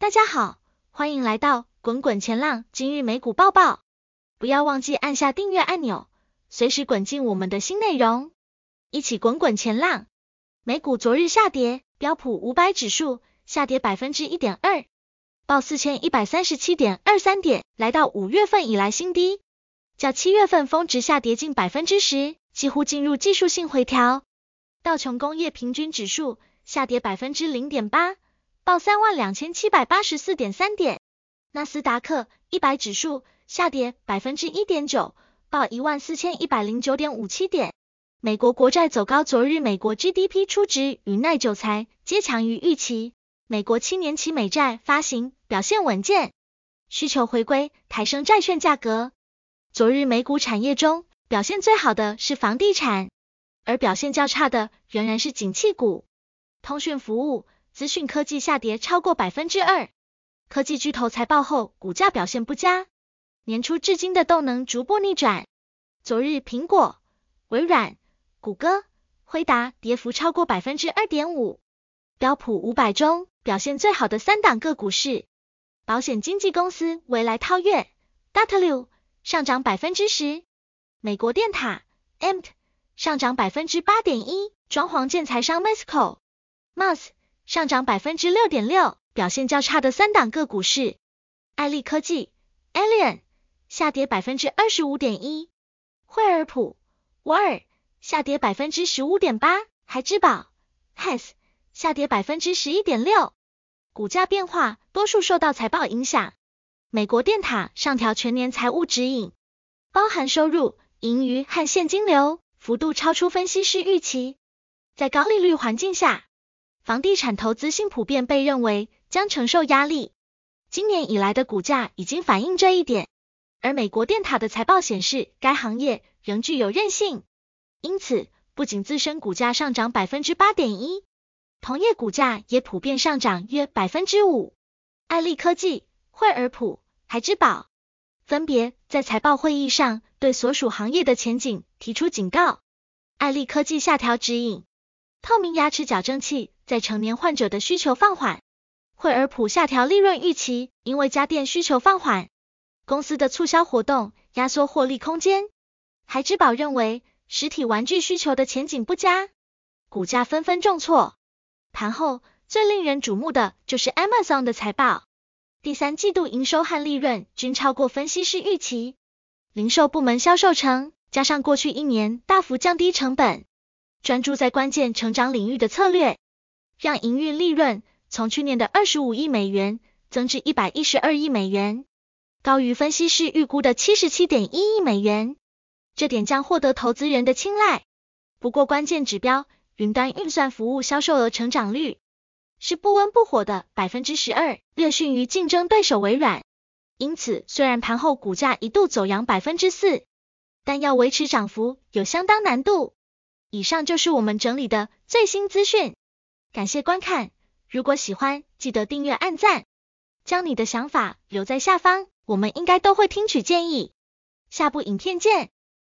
大家好，欢迎来到滚滚前浪今日美股报报。不要忘记按下订阅按钮，随时滚进我们的新内容，一起滚滚前浪。美股昨日下跌，标普五百指数下跌百分之一点二，报四千一百三十七点二三点，来到五月份以来新低，较七月份峰值下跌近百分之十，几乎进入技术性回调。道琼工业平均指数下跌百分之零点八。报三万两千七百八十四点三点，纳斯达克一百指数下跌百分之一点九，报一万四千一百零九点五七点。美国国债走高，昨日美国 GDP 初值与耐久财皆强于预期，美国七年期美债发行表现稳健，需求回归，抬升债券价格。昨日美股产业中表现最好的是房地产，而表现较差的仍然是景气股，通讯服务。资讯科技下跌超过百分之二，科技巨头财报后股价表现不佳，年初至今的动能逐步逆转。昨日苹果、微软、谷歌、辉达跌幅超过百分之二点五。标普五百中表现最好的三档个股是保险经纪公司未来套月 （W） 上涨百分之十，美国电塔 （EMT） 上涨百分之八点一，装潢建材商 Masco（MAS）。上涨百分之六点六，表现较差的三档个股是爱立科技 （Alien） 下跌百分之二十五点一，惠而浦 War 下跌百分之十五点八，孩之宝 Hess 下跌百分之十一点六。股价变化多数受到财报影响，美国电塔上调全年财务指引，包含收入、盈余和现金流幅度超出分析师预期，在高利率环境下。房地产投资性普遍被认为将承受压力，今年以来的股价已经反映这一点。而美国电塔的财报显示，该行业仍具有韧性，因此不仅自身股价上涨百分之八点一，同业股价也普遍上涨约百分之五。爱立科技、惠而浦、孩之宝分别在财报会议上对所属行业的前景提出警告。爱立科技下调指引，透明牙齿矫正器。在成年患者的需求放缓，惠而浦下调利润预期，因为家电需求放缓，公司的促销活动压缩获利空间。孩之宝认为实体玩具需求的前景不佳，股价纷纷重挫。盘后最令人瞩目的就是 Amazon 的财报，第三季度营收和利润均超过分析师预期，零售部门销售成加上过去一年大幅降低成本，专注在关键成长领域的策略。让营运利润从去年的二十五亿美元增至一百一十二亿美元，高于分析师预估的七十七点一亿美元，这点将获得投资人的青睐。不过关键指标云端运算服务销售额成长率是不温不火的百分之十二，略逊于竞争对手微软。因此，虽然盘后股价一度走扬百分之四，但要维持涨幅有相当难度。以上就是我们整理的最新资讯。感谢观看，如果喜欢，记得订阅、按赞，将你的想法留在下方，我们应该都会听取建议。下部影片见。